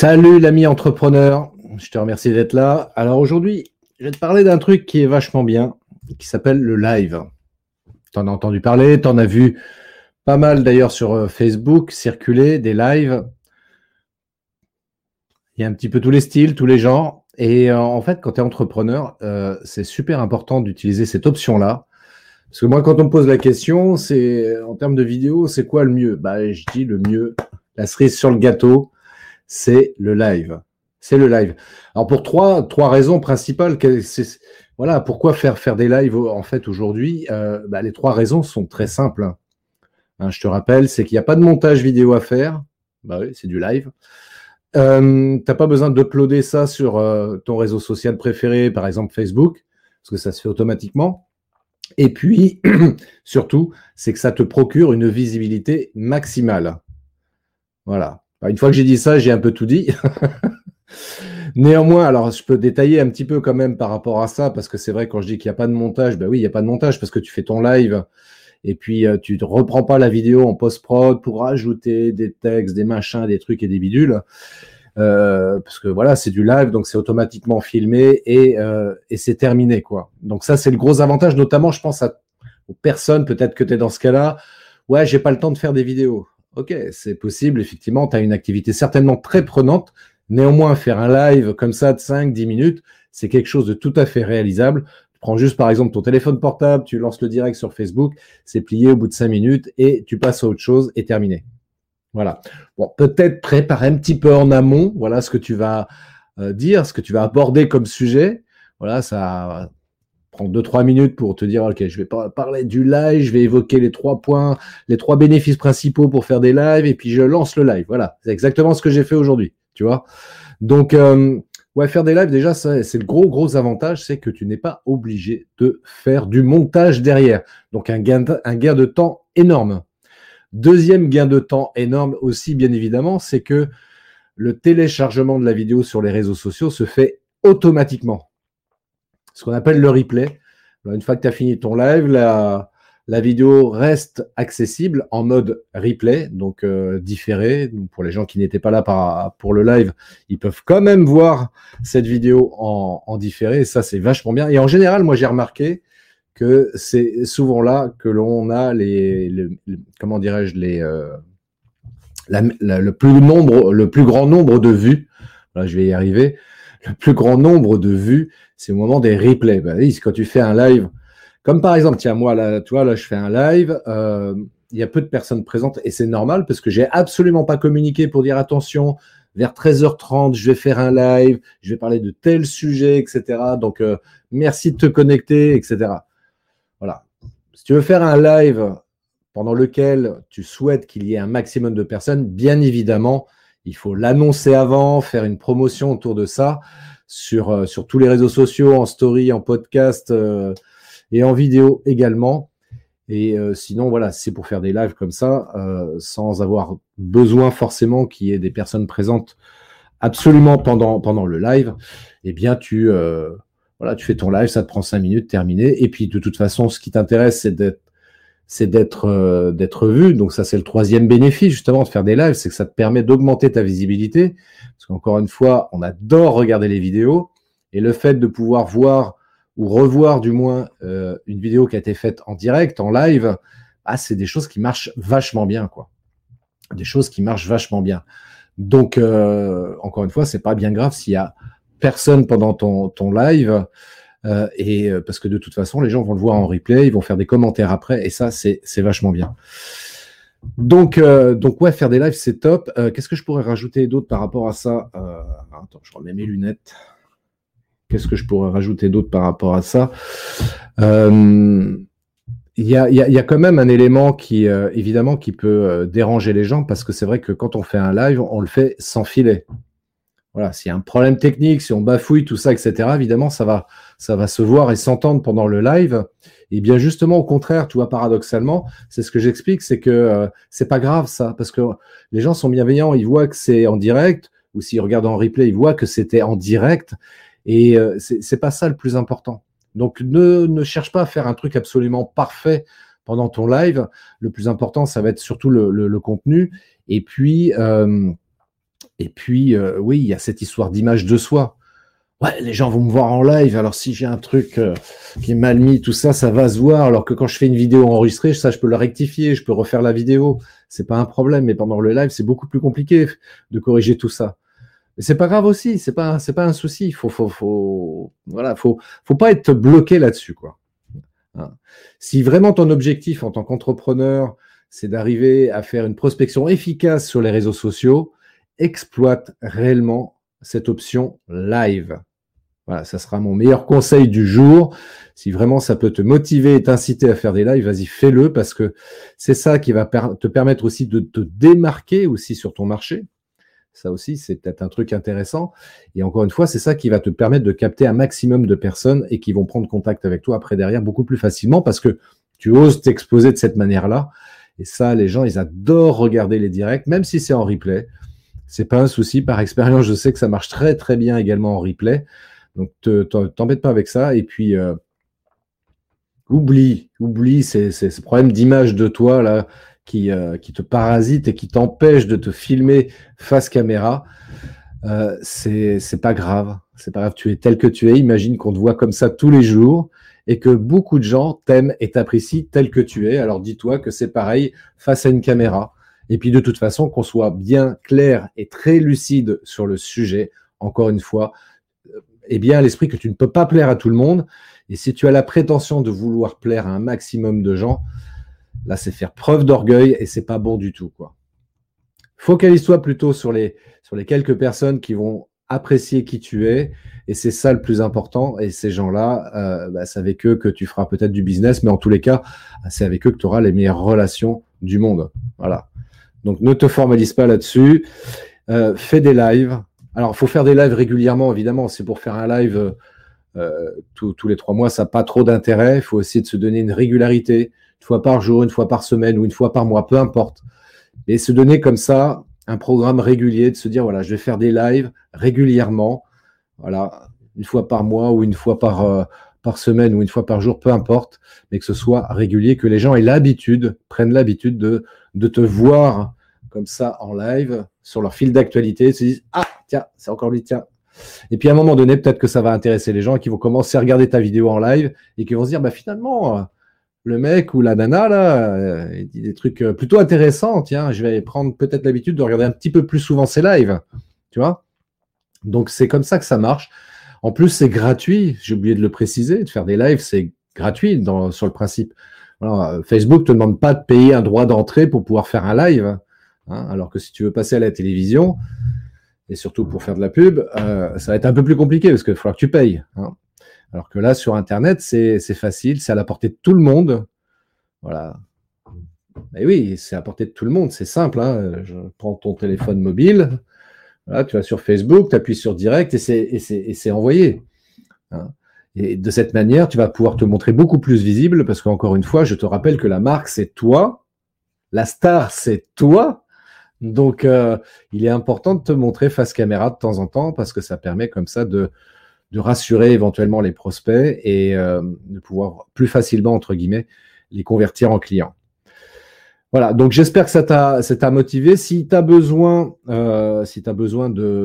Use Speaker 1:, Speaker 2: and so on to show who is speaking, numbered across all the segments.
Speaker 1: Salut l'ami entrepreneur, je te remercie d'être là. Alors aujourd'hui, je vais te parler d'un truc qui est vachement bien, qui s'appelle le live. T'en as entendu parler, t'en as vu pas mal d'ailleurs sur euh, Facebook circuler des lives. Il y a un petit peu tous les styles, tous les genres. Et euh, en fait, quand tu es entrepreneur, euh, c'est super important d'utiliser cette option-là. Parce que moi, quand on me pose la question, c'est en termes de vidéo, c'est quoi le mieux? Bah, je dis le mieux, la cerise sur le gâteau, c'est le live. C'est le live. Alors pour trois, raisons principales, voilà, pourquoi faire faire des lives en fait aujourd'hui euh, bah, Les trois raisons sont très simples. Hein. Hein, je te rappelle, c'est qu'il n'y a pas de montage vidéo à faire. Bah c'est du live. Euh, T'as pas besoin d'uploader ça sur euh, ton réseau social préféré, par exemple Facebook, parce que ça se fait automatiquement. Et puis, surtout, c'est que ça te procure une visibilité maximale. Voilà. Une fois que j'ai dit ça, j'ai un peu tout dit. Néanmoins, alors je peux détailler un petit peu quand même par rapport à ça, parce que c'est vrai quand je dis qu'il n'y a pas de montage, ben oui, il n'y a pas de montage parce que tu fais ton live et puis euh, tu ne reprends pas la vidéo en post-prod pour rajouter des textes, des machins, des trucs et des bidules. Euh, parce que voilà, c'est du live, donc c'est automatiquement filmé et, euh, et c'est terminé, quoi. Donc ça, c'est le gros avantage, notamment, je pense à, aux personnes, peut-être que tu es dans ce cas-là, ouais, j'ai pas le temps de faire des vidéos. Ok, c'est possible, effectivement, tu as une activité certainement très prenante. Néanmoins, faire un live comme ça de 5-10 minutes, c'est quelque chose de tout à fait réalisable. Tu prends juste par exemple ton téléphone portable, tu lances le direct sur Facebook, c'est plié au bout de 5 minutes et tu passes à autre chose et terminé. Voilà. Bon, peut-être préparer un petit peu en amont, voilà ce que tu vas euh, dire, ce que tu vas aborder comme sujet. Voilà, ça prend deux trois minutes pour te dire ok je vais parler du live je vais évoquer les trois points les trois bénéfices principaux pour faire des lives et puis je lance le live. Voilà. C'est exactement ce que j'ai fait aujourd'hui tu vois. Donc euh, ouais faire des lives déjà c'est le gros gros avantage c'est que tu n'es pas obligé de faire du montage derrière. Donc un gain un gain de temps énorme. Deuxième gain de temps énorme aussi bien évidemment c'est que le téléchargement de la vidéo sur les réseaux sociaux se fait automatiquement ce qu'on appelle le replay. une fois que tu as fini ton live, la, vidéo reste accessible en mode replay, donc euh, différé. Donc pour les gens qui n'étaient pas là pour le live, ils peuvent quand même voir cette vidéo en, différé. Et ça, c'est vachement bien. Et en général, moi, j'ai remarqué que c'est souvent là que l'on a les, comment dirais-je, les, euh, le plus grand nombre de vues. Je vais y arriver. Le plus grand nombre de vues c'est au moment des replays. Ben, quand tu fais un live, comme par exemple, tiens, moi, là, tu vois, là, je fais un live, euh, il y a peu de personnes présentes et c'est normal parce que j'ai absolument pas communiqué pour dire attention, vers 13h30, je vais faire un live, je vais parler de tel sujet, etc. Donc, euh, merci de te connecter, etc. Voilà. Si tu veux faire un live pendant lequel tu souhaites qu'il y ait un maximum de personnes, bien évidemment, il faut l'annoncer avant, faire une promotion autour de ça sur, euh, tous les réseaux sociaux, en story, en podcast euh, et en vidéo également. Et euh, sinon, voilà, c'est pour faire des lives comme ça, sans avoir besoin forcément qu'il y ait des personnes présentes absolument pendant, pendant le live. Eh bien, tu, voilà, tu fais ton live, ça te prend cinq minutes, terminé. Et puis, de toute façon, ce qui t'intéresse, c'est d'être c'est d'être d'être vu. Donc ça, c'est le troisième bénéfice justement de faire des lives, c'est que ça te permet d'augmenter ta visibilité. Parce qu'encore une fois, on adore regarder les vidéos et le fait de pouvoir voir ou revoir du moins euh, une vidéo qui a été faite en direct, en live, ah, c'est des choses qui marchent vachement bien, quoi. Des choses qui marchent vachement bien. Donc, euh, encore une fois, c'est pas bien grave s'il y a personne pendant ton live. Euh, et parce que de toute façon, les gens vont le voir en replay, ils vont faire des commentaires après, et ça, c'est vachement bien. Donc, euh, donc ouais, faire des lives, c'est top. Euh, qu'est-ce que je pourrais rajouter d'autre par rapport à ça euh, Attends, je remets mes lunettes. Qu'est-ce que je pourrais rajouter d'autre par rapport à ça? Il y, a, y, y, a, quand même un élément qui, évidemment, qui peut déranger les gens parce que c'est vrai que quand on fait un live, on le fait sans filet. Voilà, s'il y a un problème technique, si on bafouille tout ça, etc., évidemment, ça va, ça va se voir et s'entendre pendant le live. Et bien justement, au contraire, tu vois, paradoxalement, c'est ce que j'explique, c'est que euh, c'est pas grave ça, parce que les gens sont bienveillants, ils voient que c'est en direct, ou s'ils regardent en replay, ils voient que c'était en direct, et euh, c'est pas ça le plus important. Donc ne, cherche pas à faire un truc absolument parfait pendant ton live. Le plus important, ça va être surtout le contenu. Et puis, euh, Et puis, euh, oui, il y a cette histoire d'image de soi. Ouais, les gens vont me voir en live, alors si j'ai un truc euh, qui est mal mis, tout ça, ça va se voir, alors que quand je fais une vidéo enregistrée, ça, je peux le rectifier, je peux refaire la vidéo, c'est pas un problème, mais pendant le live, c'est beaucoup plus compliqué de corriger tout ça. Mais c'est pas grave aussi, c'est pas, c'est pas un souci, faut, faut, faut, voilà, faut, faut pas être bloqué là-dessus, quoi. Hein. Si vraiment ton objectif en tant qu'entrepreneur, c'est d'arriver à faire une prospection efficace sur les réseaux sociaux, exploite réellement cette option live. Voilà, ça sera mon meilleur conseil du jour. Si vraiment ça peut te motiver et t'inciter à faire des lives, vas-y, fais-le parce que c'est ça qui va te permettre aussi de te démarquer aussi sur ton marché. Ça aussi, c'est peut-être un truc intéressant. Et encore une fois, c'est ça qui va te permettre de capter un maximum de personnes et qui vont prendre contact avec toi après derrière beaucoup plus facilement parce que tu oses t'exposer de cette manière-là. Et ça, les gens, ils adorent regarder les directs, même si c'est en replay. C'est pas un souci. Par expérience, je sais que ça marche très très bien également en replay. Donc, t'embête pas avec ça. Et puis, euh, oublie, oublie ces, ces, problèmes d'image de toi là qui, euh, te parasite et qui t'empêche de te filmer face caméra. Euh, c'est pas grave. C'est pas grave. Tu es tel que tu es. Imagine qu'on te voit comme ça tous les jours et que beaucoup de gens t'aiment et t'apprécient tel que tu es. Alors dis-toi que c'est pareil face à une caméra. Et puis de toute façon, qu'on soit bien clair et très lucide sur le sujet, encore une fois, et bien l'esprit que tu ne peux pas plaire à tout le monde. Et si tu as la prétention de vouloir plaire à un maximum de gens, là, c'est faire preuve d'orgueil et c'est pas bon du tout, quoi. Focalise-toi plutôt sur les, sur les quelques personnes qui vont apprécier qui tu es. Et c'est ça le plus important. Et ces gens-là, euh, bah, c'est avec eux que tu feras peut-être du business, mais en tous les cas, c'est avec eux que tu auras les meilleures relations du monde. Voilà. Donc ne te formalise pas là-dessus. Euh, fais des lives, alors, il faut faire des lives régulièrement, évidemment. C'est pour faire un live euh, tous les trois mois, ça n'a pas trop d'intérêt. Il faut essayer de se donner une régularité, une fois par jour, une fois par semaine ou une fois par mois, peu importe. Mais se donner comme ça un programme régulier, de se dire, voilà, je vais faire des lives régulièrement, voilà, une fois par mois ou une fois par, euh, par semaine ou une fois par jour, peu importe, mais que ce soit régulier, que les gens aient l'habitude, prennent l'habitude de, de te voir comme ça en live sur leur fil d'actualité, se disent ah tiens c'est encore lui tiens. Et puis à un moment donné peut-être que ça va intéresser les gens qui vont commencer à regarder ta vidéo en live et qui vont se dire bah finalement euh, le mec ou la nana là euh, il dit des trucs euh, plutôt intéressants tiens je vais prendre peut-être l'habitude de regarder un petit peu plus souvent ces lives tu vois? Donc c'est comme ça que ça marche. En plus c'est gratuit j'ai oublié de le préciser de faire des lives c'est gratuit sur le principe. Alors, Facebook te demande pas de payer un droit d'entrée pour pouvoir faire un live. Hein, alors que si tu veux passer à la télévision, et surtout pour faire de la pub, euh, ça va être un peu plus compliqué parce qu'il va falloir que tu payes. Hein. Alors que là, sur Internet, c'est facile, c'est à la portée de tout le monde. Voilà. Mais oui, c'est à la portée de tout le monde, c'est simple. Hein. Je prends ton téléphone mobile, tu vas sur Facebook, tu appuies sur Direct et c'est envoyé. Et de cette manière, tu vas pouvoir te montrer beaucoup plus visible parce qu'encore une fois, je te rappelle que la marque, c'est toi. La star, c'est toi. Donc, euh, il est important de te montrer face caméra de temps en temps parce que ça permet comme ça de, rassurer éventuellement les prospects et euh, de pouvoir plus facilement, entre guillemets, les convertir en clients. Voilà, donc j'espère que ça t'a motivé. Si tu as besoin, euh,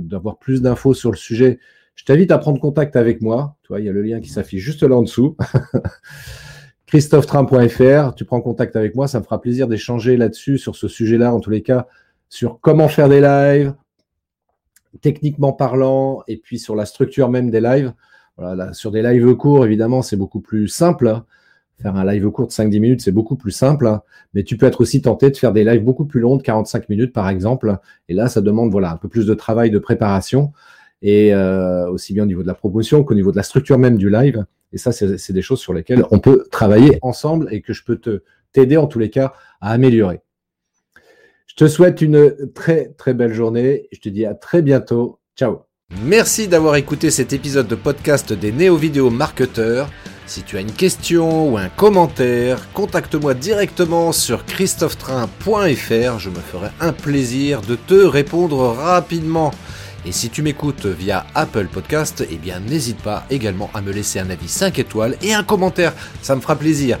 Speaker 1: d'avoir plus d'infos sur le sujet, je t'invite à prendre contact avec moi. Tu vois, il y a le lien qui s'affiche juste là en dessous. christophetram.fr, tu prends contact avec moi, ça me fera plaisir d'échanger là-dessus, sur ce sujet-là, en tous les cas, sur comment faire des lives, techniquement parlant, et puis sur la structure même des lives. Sur des lives courts, évidemment, c'est beaucoup plus simple. Faire un live court de 5-10 minutes, c'est beaucoup plus simple. Mais tu peux être aussi tenté de faire des lives beaucoup plus longs, de 45 minutes par exemple. Et là, ça demande voilà un peu plus de travail de préparation, et euh, aussi bien au niveau de la promotion qu'au niveau de la structure même du live. Et ça, c'est des choses sur lesquelles on peut travailler ensemble et que je peux te t'aider en tous les cas à améliorer. Je te souhaite une très très belle journée. Je te dis à très bientôt. Ciao.
Speaker 2: Merci d'avoir écouté cet épisode de podcast des néo-vidéo marketeurs. Si tu as une question ou un commentaire, contacte-moi directement sur christophetrain.fr. Je me ferai un plaisir de te répondre rapidement. Et si tu m'écoutes via Apple Podcast, eh bien n'hésite pas également à me laisser un avis 5 étoiles et un commentaire, ça me fera plaisir.